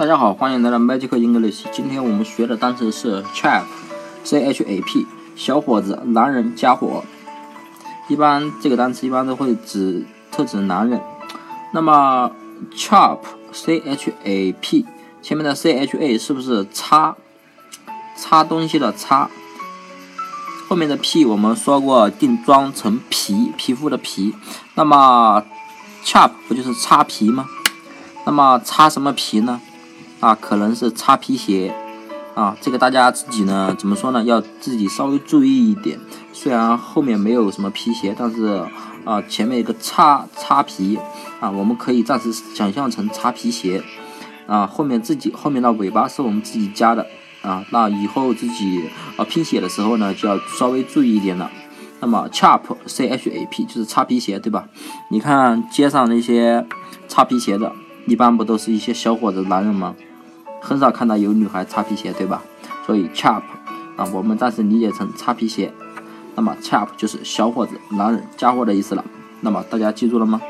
大家好，欢迎来到 Magic English。今天我们学的单词是 chap，c h a p，小伙子、男人、家伙。一般这个单词一般都会指特指男人。那么 chap，c h a p，前面的 c h a 是不是擦擦东西的擦？后面的 p 我们说过定妆成皮，皮肤的皮。那么 chap 不就是擦皮吗？那么擦什么皮呢？啊，可能是擦皮鞋，啊，这个大家自己呢，怎么说呢？要自己稍微注意一点。虽然后面没有什么皮鞋，但是啊，前面一个擦擦皮，啊，我们可以暂时想象成擦皮鞋，啊，后面自己后面的尾巴是我们自己加的，啊，那以后自己啊拼写的时候呢，就要稍微注意一点了。那么 chap c h a p 就是擦皮鞋，对吧？你看街上那些擦皮鞋的，一般不都是一些小伙子男人吗？很少看到有女孩擦皮鞋，对吧？所以 chap 啊，我们暂时理解成擦皮鞋。那么 chap 就是小伙子、男人、家伙的意思了。那么大家记住了吗？